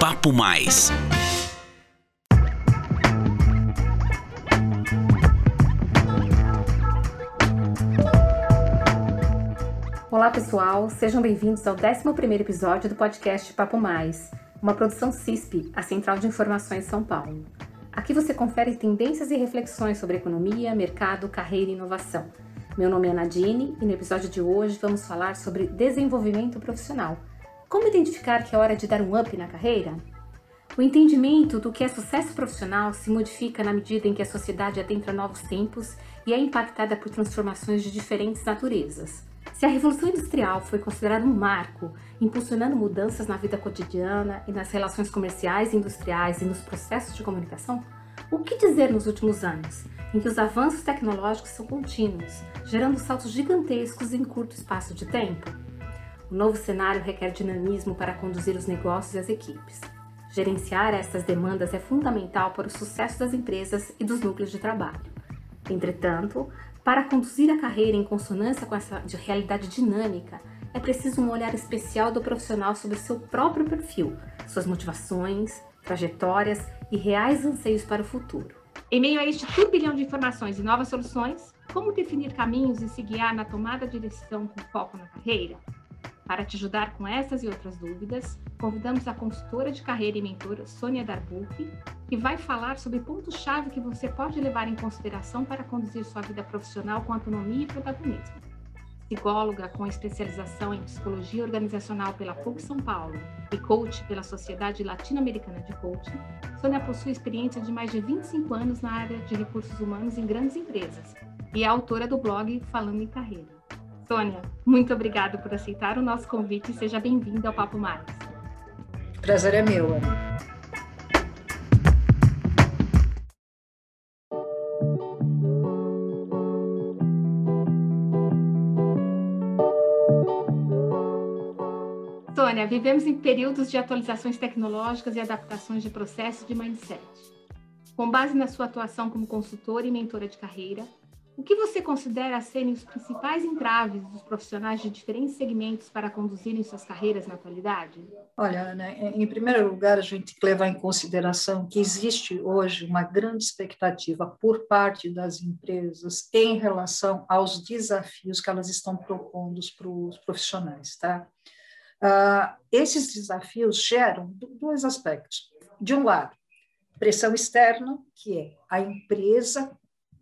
Papo Mais. Olá pessoal, sejam bem-vindos ao 11º episódio do podcast Papo Mais, uma produção CISP, a Central de Informações São Paulo. Aqui você confere tendências e reflexões sobre economia, mercado, carreira e inovação. Meu nome é Nadine e no episódio de hoje vamos falar sobre desenvolvimento profissional. Como identificar que é hora de dar um up na carreira? O entendimento do que é sucesso profissional se modifica na medida em que a sociedade adentra novos tempos e é impactada por transformações de diferentes naturezas. Se a Revolução Industrial foi considerada um marco, impulsionando mudanças na vida cotidiana e nas relações comerciais e industriais e nos processos de comunicação, o que dizer nos últimos anos, em que os avanços tecnológicos são contínuos, gerando saltos gigantescos em curto espaço de tempo? O novo cenário requer dinamismo para conduzir os negócios e as equipes. Gerenciar essas demandas é fundamental para o sucesso das empresas e dos núcleos de trabalho. Entretanto, para conduzir a carreira em consonância com essa realidade dinâmica, é preciso um olhar especial do profissional sobre seu próprio perfil, suas motivações, trajetórias e reais anseios para o futuro. Em meio a este turbilhão de informações e novas soluções, como definir caminhos e se guiar na tomada de decisão com foco na carreira? Para te ajudar com essas e outras dúvidas, convidamos a consultora de carreira e mentora Sônia Darbuch, que vai falar sobre pontos-chave que você pode levar em consideração para conduzir sua vida profissional com autonomia e protagonismo. Psicóloga com especialização em psicologia organizacional pela PUC São Paulo e coach pela Sociedade Latino-Americana de Coaching, Sônia possui experiência de mais de 25 anos na área de recursos humanos em grandes empresas e é autora do blog Falando em Carreira. Sônia, muito obrigada por aceitar o nosso convite e seja bem-vinda ao Papo Mais. Prazer é meu, Ana. Sônia, vivemos em períodos de atualizações tecnológicas e adaptações de processos de mindset. Com base na sua atuação como consultora e mentora de carreira, o que você considera serem os principais entraves dos profissionais de diferentes segmentos para conduzirem suas carreiras na atualidade? Olha, Ana, em primeiro lugar, a gente tem que levar em consideração que existe hoje uma grande expectativa por parte das empresas em relação aos desafios que elas estão propondo para os profissionais, tá? Uh, esses desafios geram dois aspectos. De um lado, pressão externa, que é a empresa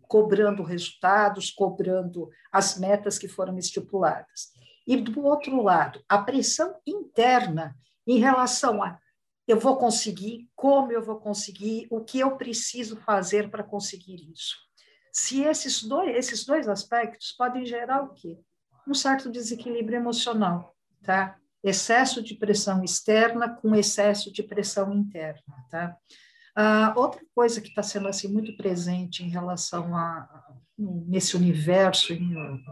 cobrando resultados, cobrando as metas que foram estipuladas. E, do outro lado, a pressão interna em relação a eu vou conseguir, como eu vou conseguir, o que eu preciso fazer para conseguir isso. Se esses dois, esses dois aspectos podem gerar o quê? Um certo desequilíbrio emocional, tá? Excesso de pressão externa com excesso de pressão interna, tá? Uh, outra coisa que está sendo assim muito presente em relação a nesse universo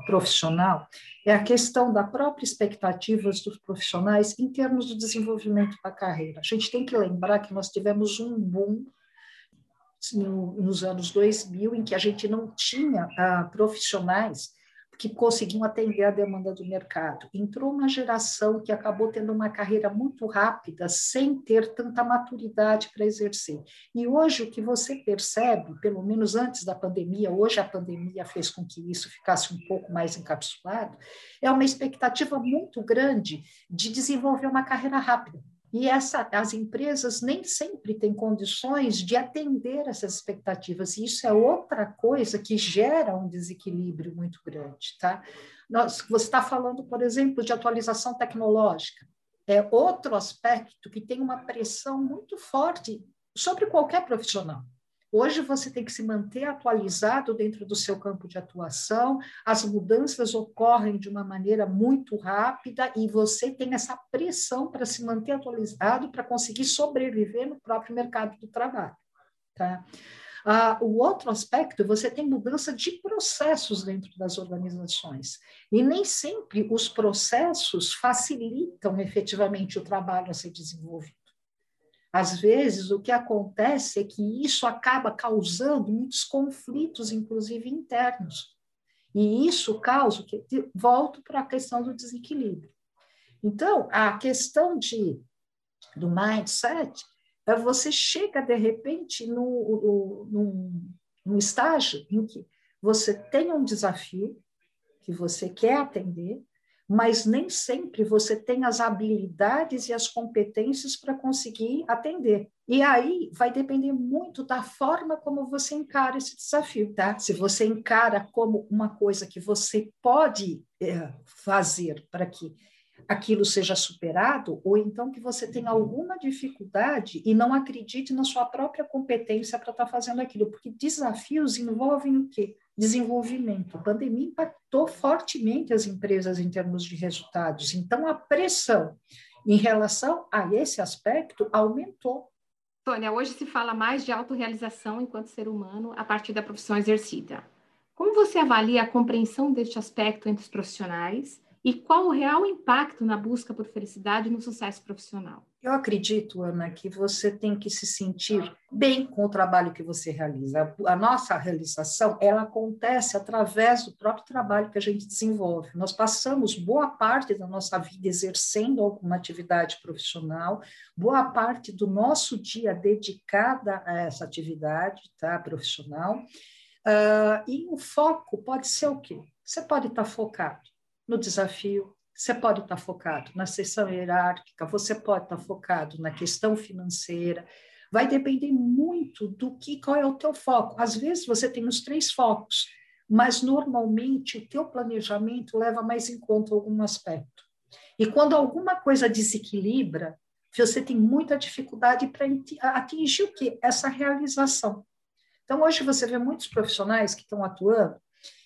profissional é a questão da própria expectativas dos profissionais em termos do desenvolvimento da carreira. A gente tem que lembrar que nós tivemos um boom nos anos 2000 em que a gente não tinha uh, profissionais que conseguiam atender a demanda do mercado. Entrou uma geração que acabou tendo uma carreira muito rápida, sem ter tanta maturidade para exercer. E hoje o que você percebe, pelo menos antes da pandemia, hoje a pandemia fez com que isso ficasse um pouco mais encapsulado, é uma expectativa muito grande de desenvolver uma carreira rápida. E essa, as empresas nem sempre têm condições de atender essas expectativas, e isso é outra coisa que gera um desequilíbrio muito grande. Tá? Nós, você está falando, por exemplo, de atualização tecnológica, é outro aspecto que tem uma pressão muito forte sobre qualquer profissional. Hoje você tem que se manter atualizado dentro do seu campo de atuação, as mudanças ocorrem de uma maneira muito rápida e você tem essa pressão para se manter atualizado para conseguir sobreviver no próprio mercado do trabalho. Tá? Ah, o outro aspecto, você tem mudança de processos dentro das organizações. E nem sempre os processos facilitam efetivamente o trabalho a ser desenvolvido. Às vezes, o que acontece é que isso acaba causando muitos conflitos, inclusive internos. E isso causa que volto para a questão do desequilíbrio. Então, a questão de do mindset, é você chega de repente no, no, no estágio em que você tem um desafio que você quer atender, mas nem sempre você tem as habilidades e as competências para conseguir atender. E aí vai depender muito da forma como você encara esse desafio, tá? Se você encara como uma coisa que você pode é, fazer para que aquilo seja superado, ou então que você tenha alguma dificuldade e não acredite na sua própria competência para estar tá fazendo aquilo, porque desafios envolvem o quê? Desenvolvimento. A pandemia impactou fortemente as empresas em termos de resultados, então a pressão em relação a esse aspecto aumentou. Sônia, hoje se fala mais de autorrealização enquanto ser humano a partir da profissão exercida. Como você avalia a compreensão deste aspecto entre os profissionais e qual o real impacto na busca por felicidade no sucesso profissional? Eu acredito, Ana, que você tem que se sentir bem com o trabalho que você realiza. A nossa realização, ela acontece através do próprio trabalho que a gente desenvolve. Nós passamos boa parte da nossa vida exercendo alguma atividade profissional, boa parte do nosso dia dedicada a essa atividade tá, profissional. Uh, e o foco pode ser o quê? Você pode estar focado no desafio, você pode estar focado na sessão hierárquica, você pode estar focado na questão financeira. Vai depender muito do que qual é o teu foco. Às vezes você tem os três focos, mas normalmente o teu planejamento leva mais em conta algum aspecto. E quando alguma coisa desequilibra, você tem muita dificuldade para atingir o que essa realização. Então hoje você vê muitos profissionais que estão atuando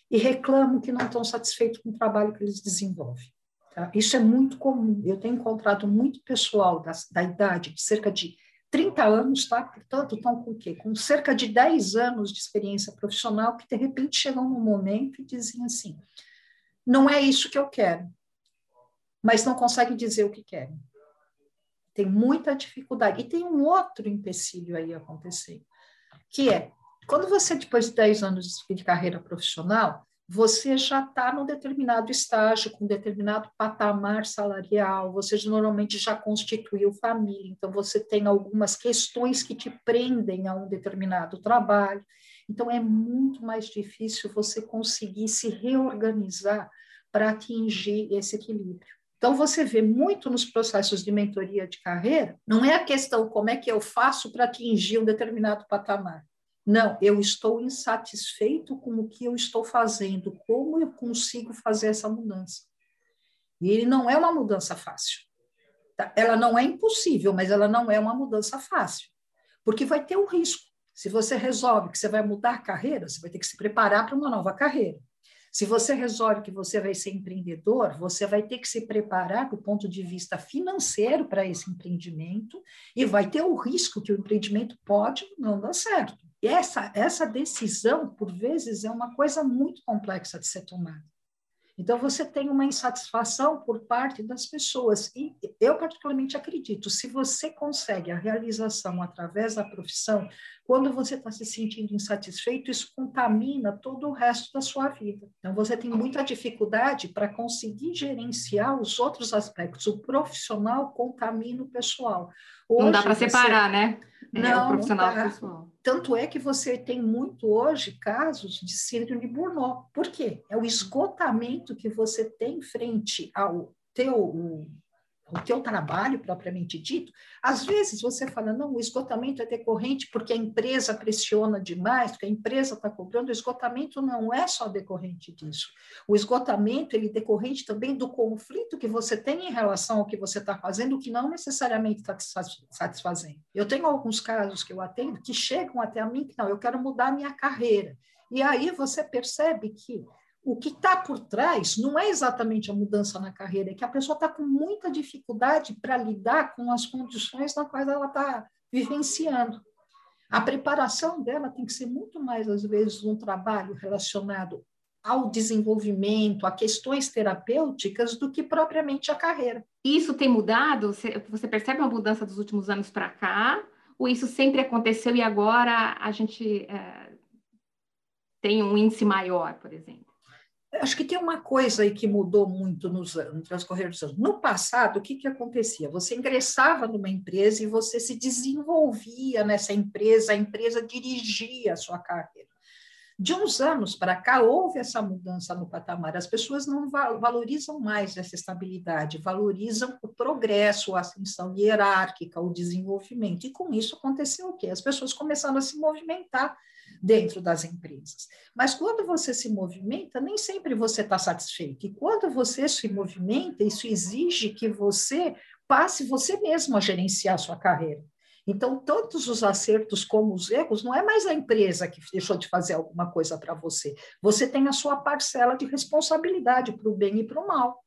e reclamam que não estão satisfeitos com o trabalho que eles desenvolvem. Tá? Isso é muito comum. Eu tenho encontrado muito pessoal da, da idade de cerca de 30 anos, tá? portanto, estão com o quê? Com cerca de 10 anos de experiência profissional, que de repente chegam num momento e dizem assim: não é isso que eu quero, mas não conseguem dizer o que querem. Tem muita dificuldade. E tem um outro empecilho aí acontecendo, que é quando você, depois de 10 anos de carreira profissional, você já está num determinado estágio, com um determinado patamar salarial, você normalmente já constituiu família, então você tem algumas questões que te prendem a um determinado trabalho. Então é muito mais difícil você conseguir se reorganizar para atingir esse equilíbrio. Então, você vê muito nos processos de mentoria de carreira, não é a questão como é que eu faço para atingir um determinado patamar. Não, eu estou insatisfeito com o que eu estou fazendo, como eu consigo fazer essa mudança? E ele não é uma mudança fácil. Tá? Ela não é impossível, mas ela não é uma mudança fácil, porque vai ter um risco. Se você resolve que você vai mudar a carreira, você vai ter que se preparar para uma nova carreira. Se você resolve que você vai ser empreendedor, você vai ter que se preparar do ponto de vista financeiro para esse empreendimento e vai ter o risco que o empreendimento pode não dar certo. E essa, essa decisão, por vezes, é uma coisa muito complexa de ser tomada. Então, você tem uma insatisfação por parte das pessoas. E eu, particularmente, acredito: se você consegue a realização através da profissão, quando você está se sentindo insatisfeito, isso contamina todo o resto da sua vida. Então, você tem muita dificuldade para conseguir gerenciar os outros aspectos. O profissional contamina o pessoal. Hoje, não dá para separar, né? É, não, o profissional pessoal. Tanto é que você tem muito hoje casos de síndrome de Burnout. Por quê? É o esgotamento que você tem frente ao teu o teu trabalho propriamente dito, às vezes você fala, não, o esgotamento é decorrente porque a empresa pressiona demais, porque a empresa está cobrando, o esgotamento não é só decorrente disso. O esgotamento, ele é decorrente também do conflito que você tem em relação ao que você está fazendo, que não necessariamente está te satisfazendo. Eu tenho alguns casos que eu atendo que chegam até a mim que, não, eu quero mudar a minha carreira. E aí você percebe que o que está por trás não é exatamente a mudança na carreira, é que a pessoa está com muita dificuldade para lidar com as condições na quais ela está vivenciando. A preparação dela tem que ser muito mais, às vezes, um trabalho relacionado ao desenvolvimento, a questões terapêuticas, do que propriamente a carreira. Isso tem mudado? Você percebe uma mudança dos últimos anos para cá? Ou isso sempre aconteceu e agora a gente é, tem um índice maior, por exemplo? Acho que tem uma coisa aí que mudou muito nos, no transcorrer dos anos. No passado, o que, que acontecia? Você ingressava numa empresa e você se desenvolvia nessa empresa, a empresa dirigia a sua carreira. De uns anos para cá, houve essa mudança no patamar. As pessoas não valorizam mais essa estabilidade, valorizam o progresso, a ascensão hierárquica, o desenvolvimento. E com isso aconteceu o quê? As pessoas começaram a se movimentar dentro das empresas. Mas quando você se movimenta, nem sempre você está satisfeito. E quando você se movimenta, isso exige que você passe você mesmo a gerenciar a sua carreira. Então, tantos os acertos como os erros, não é mais a empresa que deixou de fazer alguma coisa para você. Você tem a sua parcela de responsabilidade para o bem e para o mal.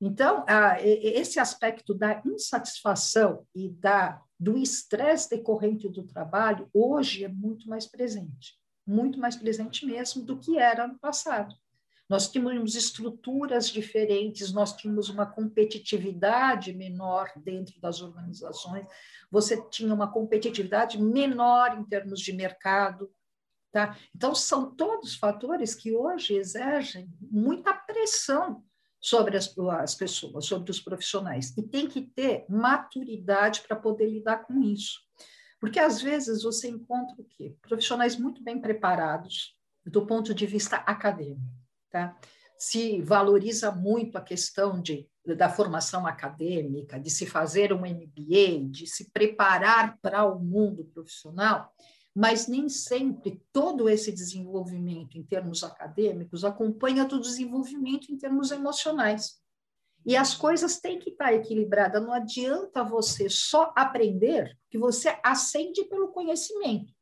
Então, esse aspecto da insatisfação e da do estresse decorrente do trabalho, hoje é muito mais presente, muito mais presente mesmo do que era no passado. Nós tínhamos estruturas diferentes, nós tínhamos uma competitividade menor dentro das organizações, você tinha uma competitividade menor em termos de mercado. Tá? Então, são todos fatores que hoje exercem muita pressão sobre as, as pessoas, sobre os profissionais. E tem que ter maturidade para poder lidar com isso. Porque às vezes você encontra o quê? Profissionais muito bem preparados do ponto de vista acadêmico, tá? Se valoriza muito a questão de, da formação acadêmica, de se fazer um MBA, de se preparar para o mundo profissional, mas nem sempre todo esse desenvolvimento em termos acadêmicos acompanha do desenvolvimento em termos emocionais. E as coisas têm que estar equilibradas. Não adianta você só aprender, que você ascende pelo conhecimento,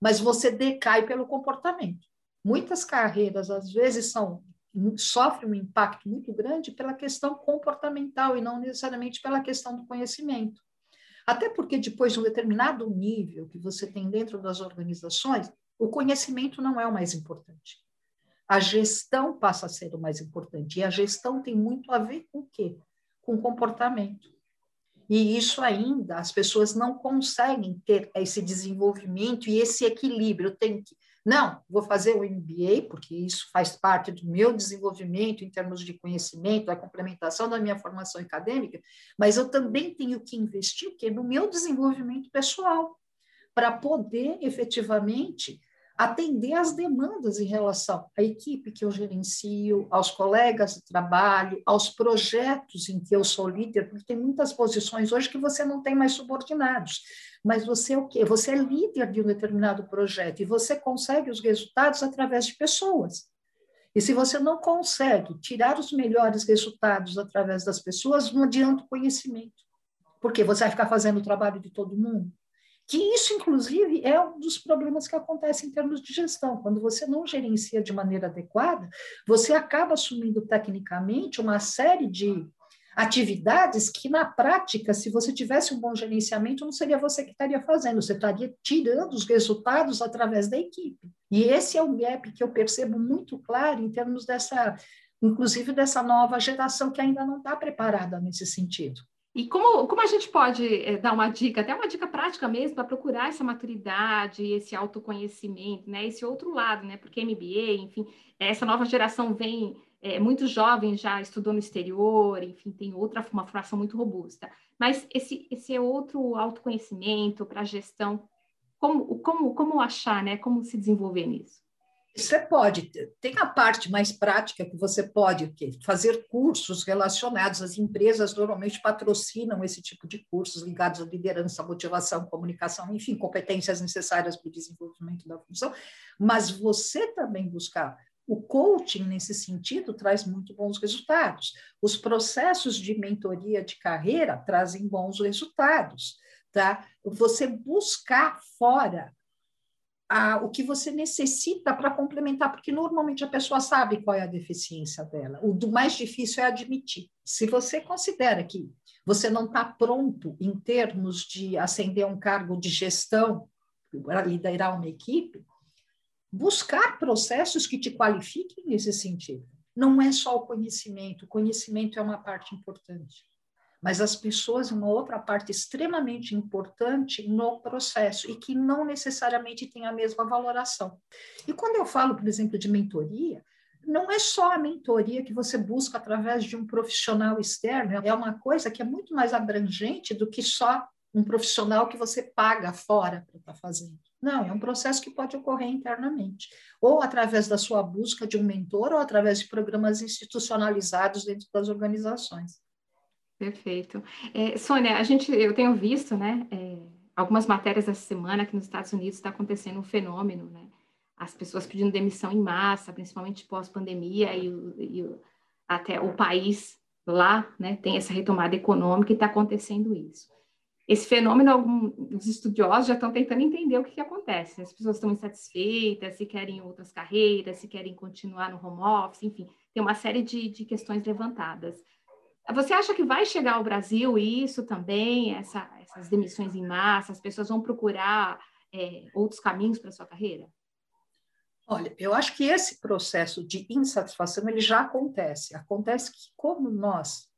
mas você decai pelo comportamento. Muitas carreiras, às vezes, são sofrem um impacto muito grande pela questão comportamental e não necessariamente pela questão do conhecimento. Até porque depois de um determinado nível que você tem dentro das organizações, o conhecimento não é o mais importante. A gestão passa a ser o mais importante. E a gestão tem muito a ver com o quê? Com comportamento. E isso ainda as pessoas não conseguem ter esse desenvolvimento e esse equilíbrio. Eu tenho que não, vou fazer o MBA, porque isso faz parte do meu desenvolvimento em termos de conhecimento, da complementação da minha formação acadêmica, mas eu também tenho que investir no meu desenvolvimento pessoal, para poder efetivamente atender às demandas em relação à equipe que eu gerencio, aos colegas de trabalho, aos projetos em que eu sou líder, porque tem muitas posições hoje que você não tem mais subordinados, mas você é o quê? Você é líder de um determinado projeto e você consegue os resultados através de pessoas. E se você não consegue tirar os melhores resultados através das pessoas, não adianta o conhecimento, porque você vai ficar fazendo o trabalho de todo mundo. Que isso, inclusive, é um dos problemas que acontece em termos de gestão. Quando você não gerencia de maneira adequada, você acaba assumindo tecnicamente uma série de atividades que, na prática, se você tivesse um bom gerenciamento, não seria você que estaria fazendo, você estaria tirando os resultados através da equipe. E esse é um gap que eu percebo muito claro em termos dessa, inclusive dessa nova geração que ainda não está preparada nesse sentido. E como, como a gente pode é, dar uma dica, até uma dica prática mesmo, para procurar essa maturidade, esse autoconhecimento, né? Esse outro lado, né? Porque MBA, enfim, essa nova geração vem, é, muitos jovens já estudou no exterior, enfim, tem outra, uma formação muito robusta. Mas esse, esse outro autoconhecimento para gestão, como, como, como achar, né? Como se desenvolver nisso? Você pode, tem a parte mais prática que você pode fazer cursos relacionados, as empresas normalmente patrocinam esse tipo de cursos ligados à liderança, motivação, comunicação, enfim, competências necessárias para o desenvolvimento da função, mas você também buscar o coaching, nesse sentido, traz muito bons resultados. Os processos de mentoria de carreira trazem bons resultados. Tá? Você buscar fora a, o que você necessita para complementar, porque normalmente a pessoa sabe qual é a deficiência dela. O do mais difícil é admitir. Se você considera que você não está pronto em termos de ascender um cargo de gestão para liderar uma equipe, buscar processos que te qualifiquem nesse sentido. Não é só o conhecimento, o conhecimento é uma parte importante mas as pessoas, uma outra parte extremamente importante no processo e que não necessariamente tem a mesma valoração. E quando eu falo, por exemplo, de mentoria, não é só a mentoria que você busca através de um profissional externo, é uma coisa que é muito mais abrangente do que só um profissional que você paga fora para estar tá fazendo. Não, é um processo que pode ocorrer internamente, ou através da sua busca de um mentor, ou através de programas institucionalizados dentro das organizações. Perfeito. É, Sônia, a gente, eu tenho visto, né, é, algumas matérias essa semana que nos Estados Unidos está acontecendo um fenômeno, né, as pessoas pedindo demissão em massa, principalmente pós-pandemia, e, e, até o país lá, né, tem essa retomada econômica e está acontecendo isso esse fenômeno, alguns estudiosos já estão tentando entender o que, que acontece. As pessoas estão insatisfeitas, se querem outras carreiras, se querem continuar no home office, enfim, tem uma série de, de questões levantadas. Você acha que vai chegar ao Brasil isso também, essa, essas demissões em massa, as pessoas vão procurar é, outros caminhos para sua carreira? Olha, eu acho que esse processo de insatisfação ele já acontece. Acontece que como nós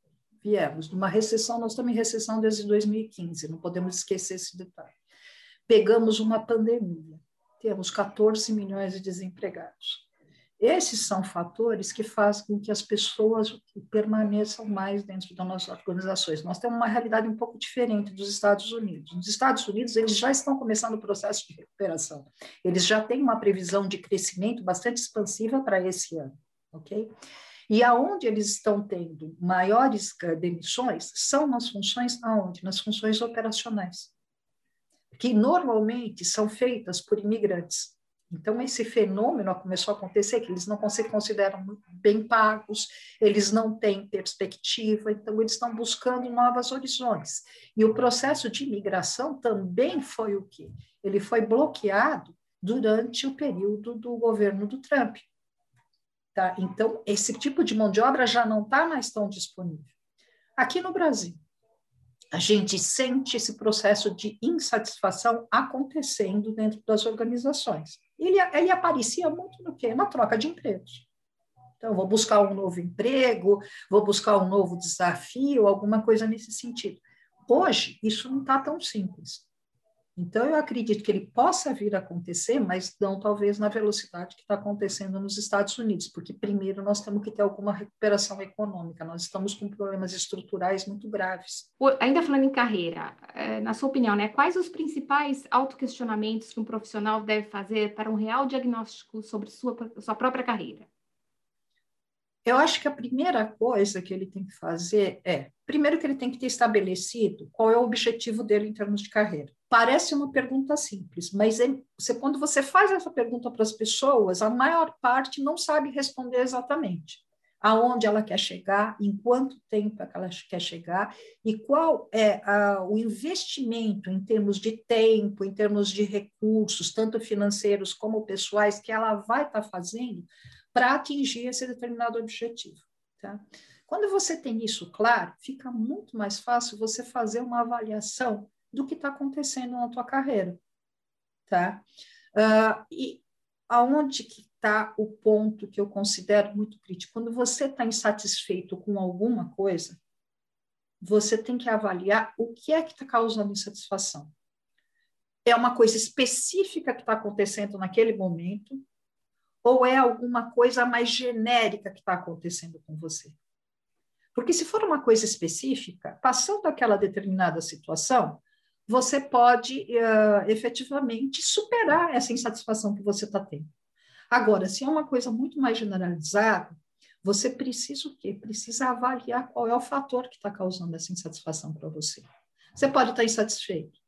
viemos de uma recessão, nós estamos em recessão desde 2015, não podemos esquecer esse detalhe. Pegamos uma pandemia, temos 14 milhões de desempregados. Esses são fatores que fazem com que as pessoas permaneçam mais dentro das nossas organizações. Nós temos uma realidade um pouco diferente dos Estados Unidos. Nos Estados Unidos, eles já estão começando o processo de recuperação. Eles já têm uma previsão de crescimento bastante expansiva para esse ano, ok? E aonde eles estão tendo maiores demissões são nas funções aonde? Nas funções operacionais, que normalmente são feitas por imigrantes. Então, esse fenômeno começou a acontecer, que eles não se consideram bem pagos, eles não têm perspectiva, então eles estão buscando novos horizontes. E o processo de imigração também foi o quê? Ele foi bloqueado durante o período do governo do Trump. Tá? Então, esse tipo de mão de obra já não está mais tão disponível. Aqui no Brasil, a gente sente esse processo de insatisfação acontecendo dentro das organizações. Ele, ele aparecia muito no quê? Na troca de empregos. Então, vou buscar um novo emprego, vou buscar um novo desafio, alguma coisa nesse sentido. Hoje, isso não está tão simples. Então, eu acredito que ele possa vir a acontecer, mas não talvez na velocidade que está acontecendo nos Estados Unidos, porque primeiro nós temos que ter alguma recuperação econômica, nós estamos com problemas estruturais muito graves. Ainda falando em carreira, é, na sua opinião, né, quais os principais autoquestionamentos que um profissional deve fazer para um real diagnóstico sobre sua, sua própria carreira? Eu acho que a primeira coisa que ele tem que fazer é, primeiro que ele tem que ter estabelecido qual é o objetivo dele em termos de carreira. Parece uma pergunta simples, mas é, você, quando você faz essa pergunta para as pessoas, a maior parte não sabe responder exatamente aonde ela quer chegar, em quanto tempo ela quer chegar e qual é a, o investimento em termos de tempo, em termos de recursos, tanto financeiros como pessoais, que ela vai estar tá fazendo para atingir esse determinado objetivo. Tá? Quando você tem isso claro, fica muito mais fácil você fazer uma avaliação do que está acontecendo na tua carreira. Tá? Uh, e aonde que está o ponto que eu considero muito crítico? Quando você está insatisfeito com alguma coisa, você tem que avaliar o que é que está causando insatisfação. É uma coisa específica que está acontecendo naquele momento, ou é alguma coisa mais genérica que está acontecendo com você? Porque se for uma coisa específica, passando aquela determinada situação, você pode uh, efetivamente superar essa insatisfação que você está tendo. Agora, se é uma coisa muito mais generalizada, você precisa o quê? Precisa avaliar qual é o fator que está causando essa insatisfação para você. Você pode estar tá insatisfeito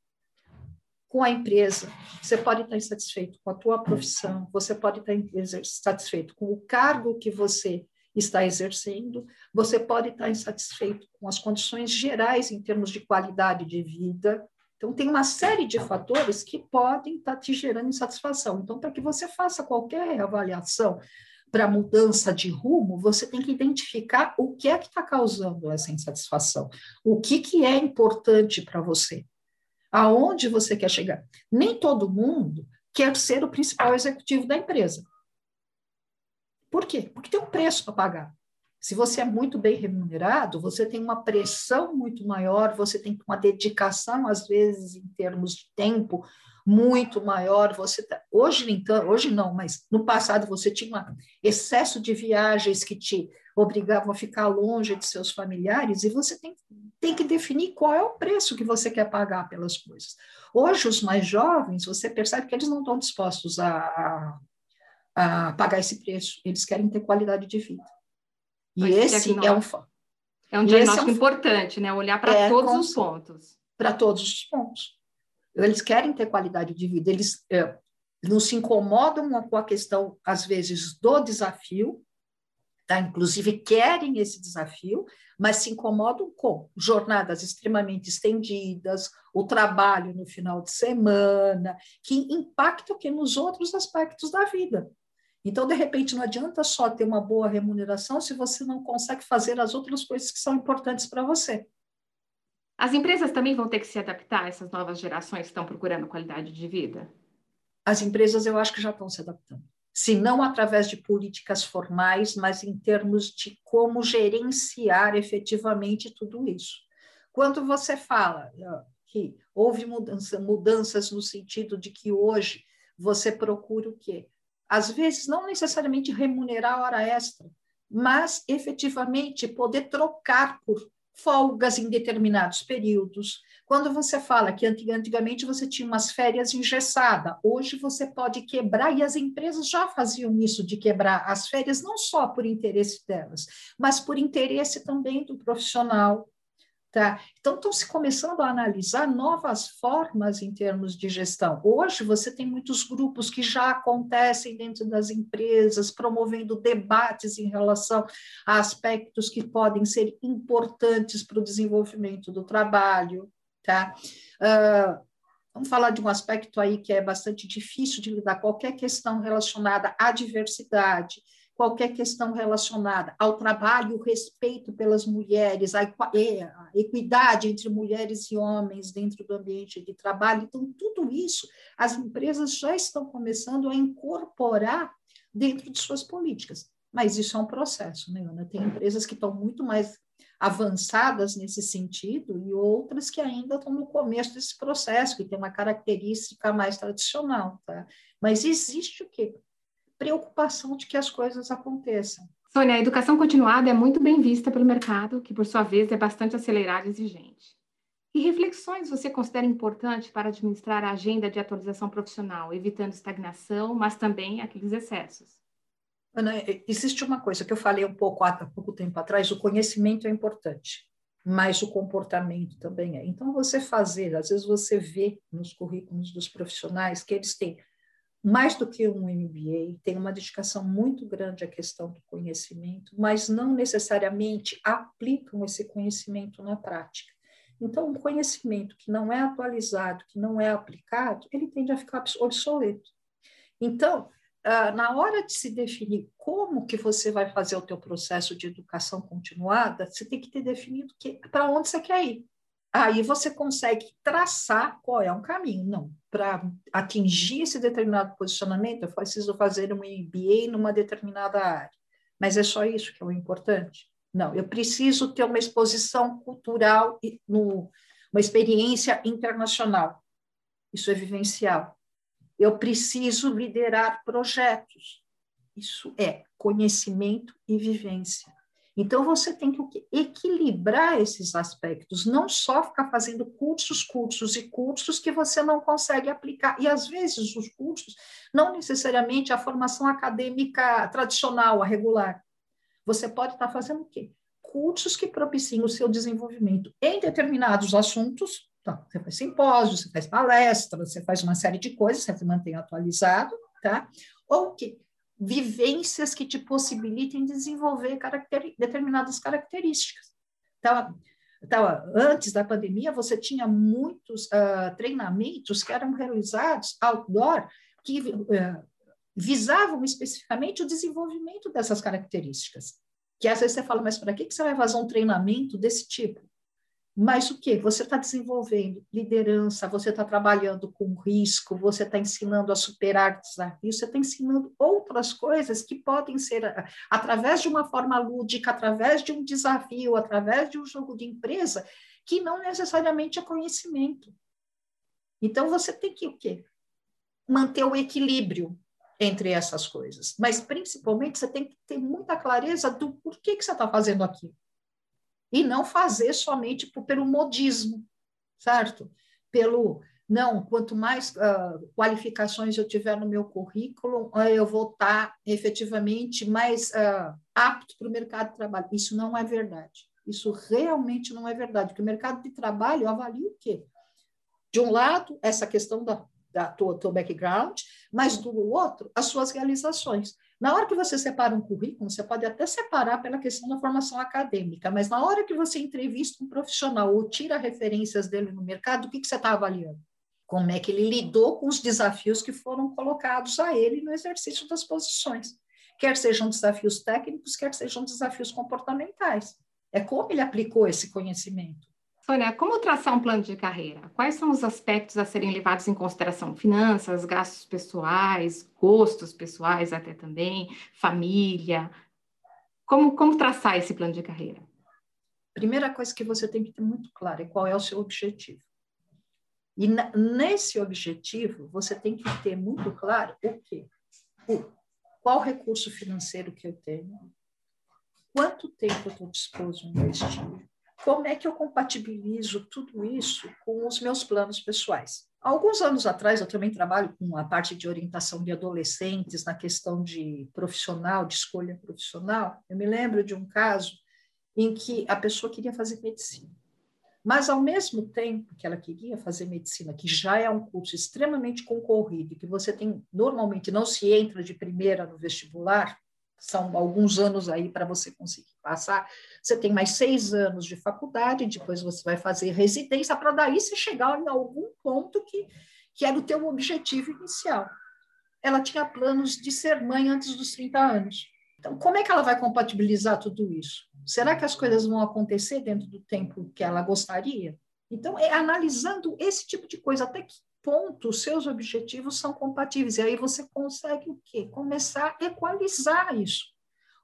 com a empresa, você pode estar insatisfeito com a tua profissão, você pode estar insatisfeito com o cargo que você está exercendo, você pode estar insatisfeito com as condições gerais em termos de qualidade de vida. Então, tem uma série de fatores que podem estar te gerando insatisfação. Então, para que você faça qualquer avaliação para mudança de rumo, você tem que identificar o que é que está causando essa insatisfação, o que, que é importante para você aonde você quer chegar. Nem todo mundo quer ser o principal executivo da empresa. Por quê? Porque tem um preço para pagar. Se você é muito bem remunerado, você tem uma pressão muito maior, você tem uma dedicação, às vezes, em termos de tempo, muito maior. Você tá, hoje então, hoje não, mas no passado você tinha um excesso de viagens que te obrigavam a ficar longe de seus familiares e você tem, tem que definir qual é o preço que você quer pagar pelas coisas. Hoje os mais jovens, você percebe que eles não estão dispostos a, a, a pagar esse preço. Eles querem ter qualidade de vida. E pois esse é, é um é um diagnóstico é um, importante, né? Olhar para é, todos os pontos. Para todos os pontos. Eles querem ter qualidade de vida, eles é, não se incomodam com a questão, às vezes, do desafio, tá? inclusive querem esse desafio, mas se incomodam com jornadas extremamente estendidas, o trabalho no final de semana, que impactam que nos outros aspectos da vida. Então, de repente, não adianta só ter uma boa remuneração se você não consegue fazer as outras coisas que são importantes para você. As empresas também vão ter que se adaptar a essas novas gerações que estão procurando qualidade de vida? As empresas, eu acho que já estão se adaptando. Se não através de políticas formais, mas em termos de como gerenciar efetivamente tudo isso. Quando você fala que houve mudança, mudanças no sentido de que hoje você procura o quê? Às vezes, não necessariamente remunerar a hora extra, mas efetivamente poder trocar por folgas em determinados períodos. Quando você fala que antigamente você tinha umas férias engessadas, hoje você pode quebrar, e as empresas já faziam isso de quebrar as férias, não só por interesse delas, mas por interesse também do profissional, Tá? Então, estão se começando a analisar novas formas em termos de gestão. Hoje, você tem muitos grupos que já acontecem dentro das empresas, promovendo debates em relação a aspectos que podem ser importantes para o desenvolvimento do trabalho. Tá? Uh, vamos falar de um aspecto aí que é bastante difícil de lidar, qualquer questão relacionada à diversidade qualquer questão relacionada ao trabalho, o respeito pelas mulheres, a equidade entre mulheres e homens dentro do ambiente de trabalho. Então, tudo isso as empresas já estão começando a incorporar dentro de suas políticas. Mas isso é um processo, né, Ana? Tem empresas que estão muito mais avançadas nesse sentido e outras que ainda estão no começo desse processo, que tem uma característica mais tradicional, tá? Mas existe o quê? Preocupação de que as coisas aconteçam. Sônia, a educação continuada é muito bem vista pelo mercado, que por sua vez é bastante acelerado e exigente. Que reflexões você considera importante para administrar a agenda de atualização profissional, evitando estagnação, mas também aqueles excessos? Ana, existe uma coisa que eu falei um pouco há pouco tempo atrás: o conhecimento é importante, mas o comportamento também é. Então, você fazer, às vezes você vê nos currículos dos profissionais que eles têm mais do que um MBA, tem uma dedicação muito grande à questão do conhecimento, mas não necessariamente aplicam esse conhecimento na prática. Então, um conhecimento que não é atualizado, que não é aplicado, ele tende a ficar obsoleto. Então, ah, na hora de se definir como que você vai fazer o teu processo de educação continuada, você tem que ter definido para onde você quer ir. Aí você consegue traçar qual é um caminho. Não, para atingir esse determinado posicionamento, eu preciso fazer um MBA numa determinada área. Mas é só isso que é o importante? Não, eu preciso ter uma exposição cultural, no, uma experiência internacional. Isso é vivencial. Eu preciso liderar projetos. Isso é conhecimento e vivência. Então, você tem que equilibrar esses aspectos, não só ficar fazendo cursos, cursos e cursos que você não consegue aplicar. E, às vezes, os cursos, não necessariamente a formação acadêmica tradicional, a regular. Você pode estar fazendo o quê? Cursos que propiciem o seu desenvolvimento em determinados assuntos. Então, você faz simpósios, você faz palestras, você faz uma série de coisas, você mantém atualizado, tá? Ou que vivências que te possibilitem desenvolver caracter, determinadas características. Então, então, antes da pandemia, você tinha muitos uh, treinamentos que eram realizados outdoor, que uh, visavam especificamente o desenvolvimento dessas características. Que às vezes você fala, mas para que você vai fazer um treinamento desse tipo? Mas o que? Você está desenvolvendo liderança, você está trabalhando com risco, você está ensinando a superar desafios, você está ensinando outras coisas que podem ser, através de uma forma lúdica, através de um desafio, através de um jogo de empresa, que não necessariamente é conhecimento. Então, você tem que o quê? manter o equilíbrio entre essas coisas. Mas, principalmente, você tem que ter muita clareza do porquê que você está fazendo aquilo. E não fazer somente pelo modismo, certo? Pelo, não, quanto mais uh, qualificações eu tiver no meu currículo, uh, eu vou estar efetivamente mais uh, apto para o mercado de trabalho. Isso não é verdade. Isso realmente não é verdade, porque o mercado de trabalho avalia o quê? De um lado, essa questão da, da tua, teu background, mas do outro, as suas realizações. Na hora que você separa um currículo, você pode até separar pela questão da formação acadêmica, mas na hora que você entrevista um profissional ou tira referências dele no mercado, o que, que você está avaliando? Como é que ele lidou com os desafios que foram colocados a ele no exercício das posições, quer sejam desafios técnicos, quer sejam desafios comportamentais. É como ele aplicou esse conhecimento. Sônia, como traçar um plano de carreira? Quais são os aspectos a serem levados em consideração? Finanças, gastos pessoais, gostos pessoais até também, família. Como, como traçar esse plano de carreira? Primeira coisa que você tem que ter muito claro é qual é o seu objetivo. E nesse objetivo, você tem que ter muito claro o quê? O, qual recurso financeiro que eu tenho? Quanto tempo eu estou disposto a investir? Como é que eu compatibilizo tudo isso com os meus planos pessoais? alguns anos atrás, eu também trabalho com a parte de orientação de adolescentes na questão de profissional, de escolha profissional. Eu me lembro de um caso em que a pessoa queria fazer medicina. Mas, ao mesmo tempo que ela queria fazer medicina, que já é um curso extremamente concorrido, que você tem, normalmente não se entra de primeira no vestibular, são alguns anos aí para você conseguir passar. Você tem mais seis anos de faculdade, depois você vai fazer residência, para daí você chegar em algum ponto que, que era o teu objetivo inicial. Ela tinha planos de ser mãe antes dos 30 anos. Então, como é que ela vai compatibilizar tudo isso? Será que as coisas vão acontecer dentro do tempo que ela gostaria? Então, é analisando esse tipo de coisa, até que ponto os seus objetivos são compatíveis. E aí você consegue o quê? Começar a equalizar isso.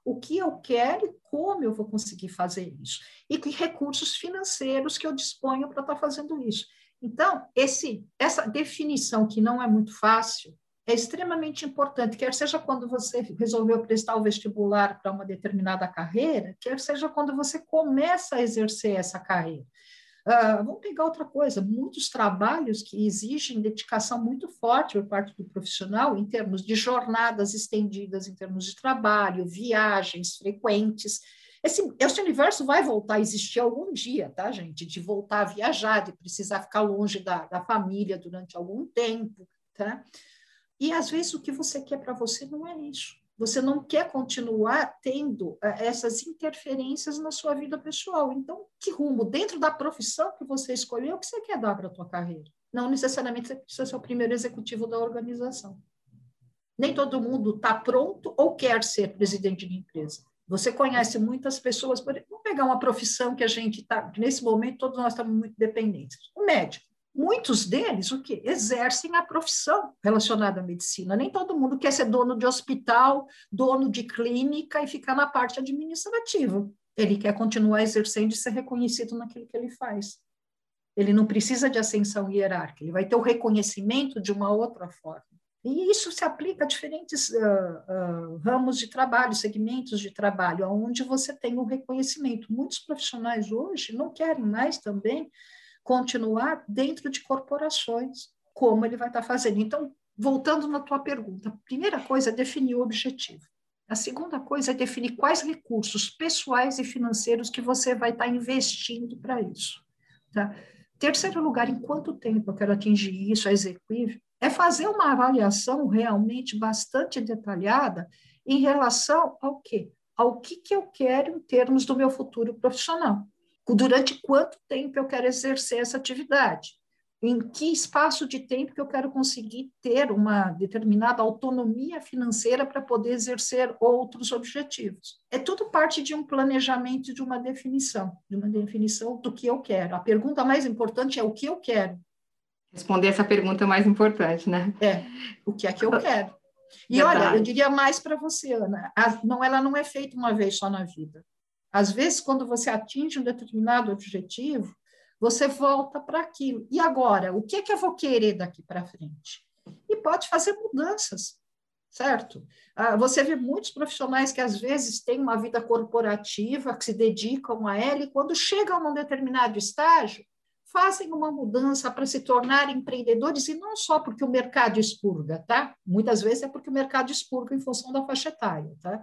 O que eu quero e como eu vou conseguir fazer isso. E que recursos financeiros que eu disponho para estar fazendo isso. Então, esse, essa definição que não é muito fácil é extremamente importante, quer seja quando você resolveu prestar o vestibular para uma determinada carreira, quer seja quando você começa a exercer essa carreira. Uh, vamos pegar outra coisa, muitos trabalhos que exigem dedicação muito forte por parte do profissional em termos de jornadas estendidas, em termos de trabalho, viagens frequentes. Esse, esse universo vai voltar a existir algum dia, tá, gente? De voltar a viajar, de precisar ficar longe da, da família durante algum tempo, tá? E às vezes o que você quer para você não é isso. Você não quer continuar tendo eh, essas interferências na sua vida pessoal. Então, que rumo dentro da profissão que você escolheu, que você quer dar para a tua carreira? Não necessariamente você precisa ser o primeiro executivo da organização. Nem todo mundo está pronto ou quer ser presidente de empresa. Você conhece muitas pessoas, vamos pegar uma profissão que a gente está, nesse momento todos nós estamos muito dependentes. O médico muitos deles o que exercem a profissão relacionada à medicina. Nem todo mundo quer ser dono de hospital, dono de clínica e ficar na parte administrativa. Ele quer continuar exercendo e ser reconhecido naquilo que ele faz. Ele não precisa de ascensão hierárquica, ele vai ter o reconhecimento de uma outra forma. E isso se aplica a diferentes uh, uh, ramos de trabalho, segmentos de trabalho, onde você tem um reconhecimento. Muitos profissionais hoje não querem mais também continuar dentro de corporações, como ele vai estar fazendo. Então, voltando na tua pergunta, a primeira coisa é definir o objetivo. A segunda coisa é definir quais recursos pessoais e financeiros que você vai estar investindo para isso. Tá? Terceiro lugar, em quanto tempo eu quero atingir isso, é execuível? É fazer uma avaliação realmente bastante detalhada em relação ao quê? Ao que, que eu quero em termos do meu futuro profissional durante quanto tempo eu quero exercer essa atividade, em que espaço de tempo que eu quero conseguir ter uma determinada autonomia financeira para poder exercer outros objetivos. É tudo parte de um planejamento, de uma definição, de uma definição do que eu quero. A pergunta mais importante é o que eu quero. Responder essa pergunta é mais importante, né? É, o que é que eu quero. E Verdade. olha, eu diria mais para você, Ana, a, não, ela não é feita uma vez só na vida. Às vezes, quando você atinge um determinado objetivo, você volta para aquilo. E agora, o que, é que eu vou querer daqui para frente? e pode fazer mudanças, certo? Ah, você vê muitos profissionais que às vezes têm uma vida corporativa, que se dedicam a ela, e quando chegam num determinado estágio, fazem uma mudança para se tornar empreendedores, e não só porque o mercado expurga, tá? Muitas vezes é porque o mercado expurga em função da faixa etária, tá?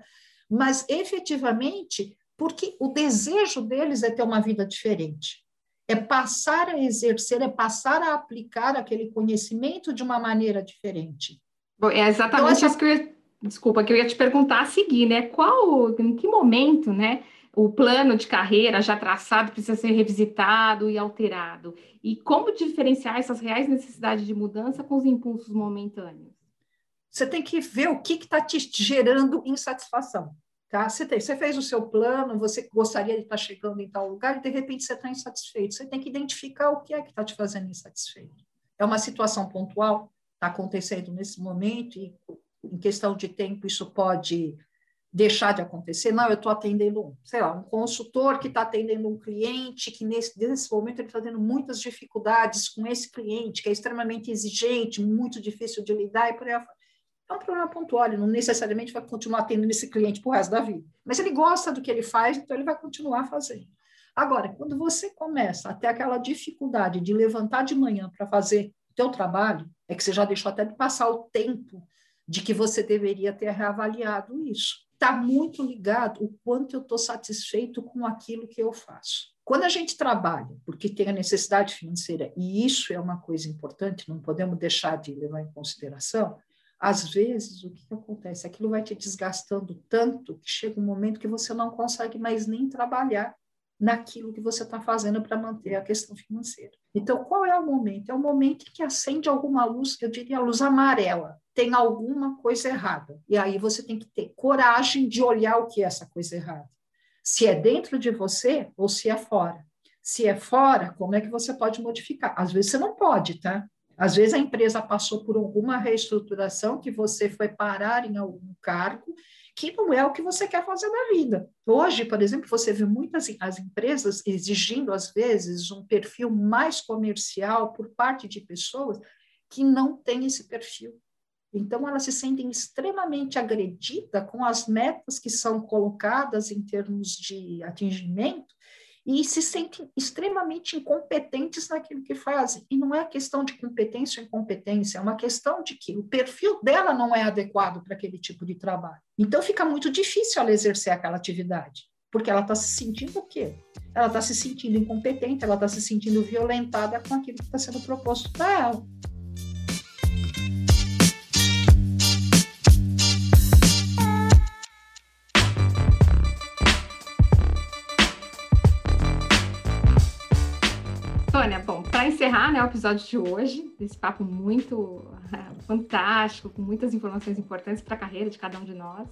Mas efetivamente porque o desejo deles é ter uma vida diferente. É passar a exercer, é passar a aplicar aquele conhecimento de uma maneira diferente. Bom, é exatamente então, isso que eu ia, desculpa, que eu ia te perguntar a seguir, né? Qual, em que momento, né? O plano de carreira já traçado precisa ser revisitado e alterado. E como diferenciar essas reais necessidades de mudança com os impulsos momentâneos? Você tem que ver o que está te gerando insatisfação. Tá? Você, tem, você fez o seu plano, você gostaria de estar chegando em tal lugar e de repente você está insatisfeito. Você tem que identificar o que é que está te fazendo insatisfeito. É uma situação pontual, está acontecendo nesse momento e em questão de tempo isso pode deixar de acontecer. Não, eu estou atendendo, sei lá, um consultor que está atendendo um cliente que nesse, nesse momento ele está tendo muitas dificuldades com esse cliente, que é extremamente exigente, muito difícil de lidar e por aí é um problema pontual, ele não necessariamente vai continuar atendendo esse cliente para o resto da vida. Mas ele gosta do que ele faz, então ele vai continuar fazendo. Agora, quando você começa a ter aquela dificuldade de levantar de manhã para fazer o teu trabalho, é que você já deixou até de passar o tempo de que você deveria ter reavaliado isso. Está muito ligado o quanto eu estou satisfeito com aquilo que eu faço. Quando a gente trabalha, porque tem a necessidade financeira, e isso é uma coisa importante, não podemos deixar de levar em consideração, às vezes, o que, que acontece? Aquilo vai te desgastando tanto que chega um momento que você não consegue mais nem trabalhar naquilo que você está fazendo para manter a questão financeira. Então, qual é o momento? É o momento que acende alguma luz, eu diria luz amarela, tem alguma coisa errada. E aí você tem que ter coragem de olhar o que é essa coisa errada. Se é dentro de você ou se é fora. Se é fora, como é que você pode modificar? Às vezes você não pode, tá? Às vezes a empresa passou por alguma reestruturação que você foi parar em algum cargo que não é o que você quer fazer na vida. Hoje, por exemplo, você vê muitas as empresas exigindo às vezes um perfil mais comercial por parte de pessoas que não têm esse perfil. Então, elas se sentem extremamente agredidas com as metas que são colocadas em termos de atingimento e se sentem extremamente incompetentes naquilo que fazem. E não é questão de competência ou incompetência, é uma questão de que o perfil dela não é adequado para aquele tipo de trabalho. Então fica muito difícil ela exercer aquela atividade, porque ela está se sentindo o quê? Ela está se sentindo incompetente, ela está se sentindo violentada com aquilo que está sendo proposto para ela. Encerrar né, o episódio de hoje, esse papo muito uh, fantástico, com muitas informações importantes para a carreira de cada um de nós,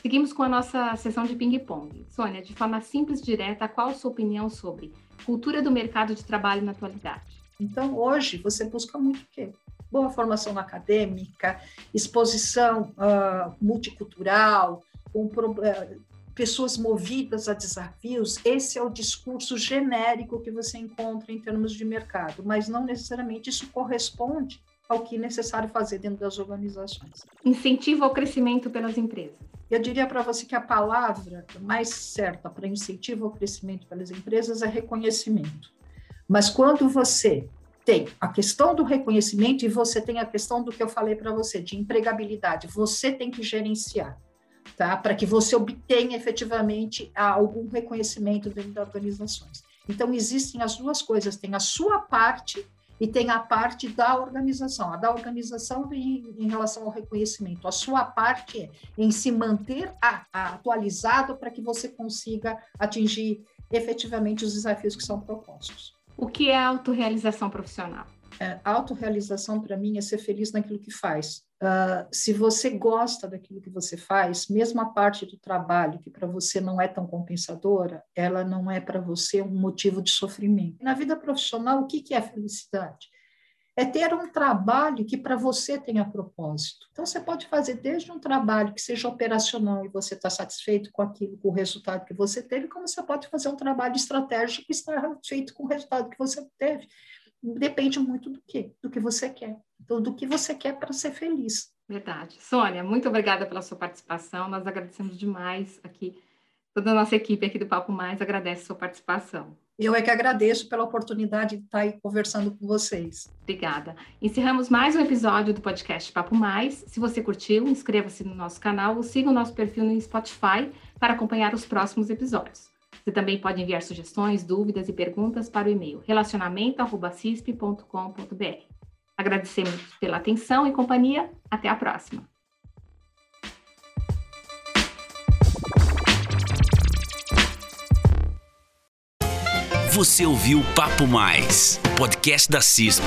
seguimos com a nossa sessão de ping-pong. Sônia, de forma simples e direta, qual a sua opinião sobre cultura do mercado de trabalho na atualidade? Então, hoje, você busca muito o quê? Boa formação acadêmica, exposição uh, multicultural, um, uh, pessoas movidas a desafios, esse é o discurso genérico que você encontra em termos de mercado, mas não necessariamente isso corresponde ao que é necessário fazer dentro das organizações. Incentivo ao crescimento pelas empresas. Eu diria para você que a palavra mais certa para incentivo ao crescimento pelas empresas é reconhecimento. Mas quando você tem a questão do reconhecimento e você tem a questão do que eu falei para você, de empregabilidade, você tem que gerenciar tá? para que você obtenha efetivamente algum reconhecimento dentro das organizações. Então, existem as duas coisas: tem a sua parte e tem a parte da organização. A da organização em, em relação ao reconhecimento. A sua parte é em se manter a, a atualizado para que você consiga atingir efetivamente os desafios que são propostos. O que é autorrealização profissional? É, autorrealização, para mim, é ser feliz naquilo que faz. Uh, se você gosta daquilo que você faz, mesmo a parte do trabalho que para você não é tão compensadora, ela não é para você um motivo de sofrimento. Na vida profissional, o que, que é felicidade? É ter um trabalho que para você tenha propósito. Então, você pode fazer desde um trabalho que seja operacional e você está satisfeito com aquilo, com o resultado que você teve, como você pode fazer um trabalho estratégico que está feito com o resultado que você teve. Depende muito do que, do que você quer. do, do que você quer para ser feliz. Verdade. Sônia, muito obrigada pela sua participação. Nós agradecemos demais aqui. Toda a nossa equipe aqui do Papo Mais agradece a sua participação. Eu é que agradeço pela oportunidade de estar aí conversando com vocês. Obrigada. Encerramos mais um episódio do podcast Papo Mais. Se você curtiu, inscreva-se no nosso canal ou siga o nosso perfil no Spotify para acompanhar os próximos episódios. Você também pode enviar sugestões, dúvidas e perguntas para o e-mail relacionamento.cisp.com.br. Agradecemos pela atenção e companhia. Até a próxima. Você ouviu Papo Mais, podcast da CISP.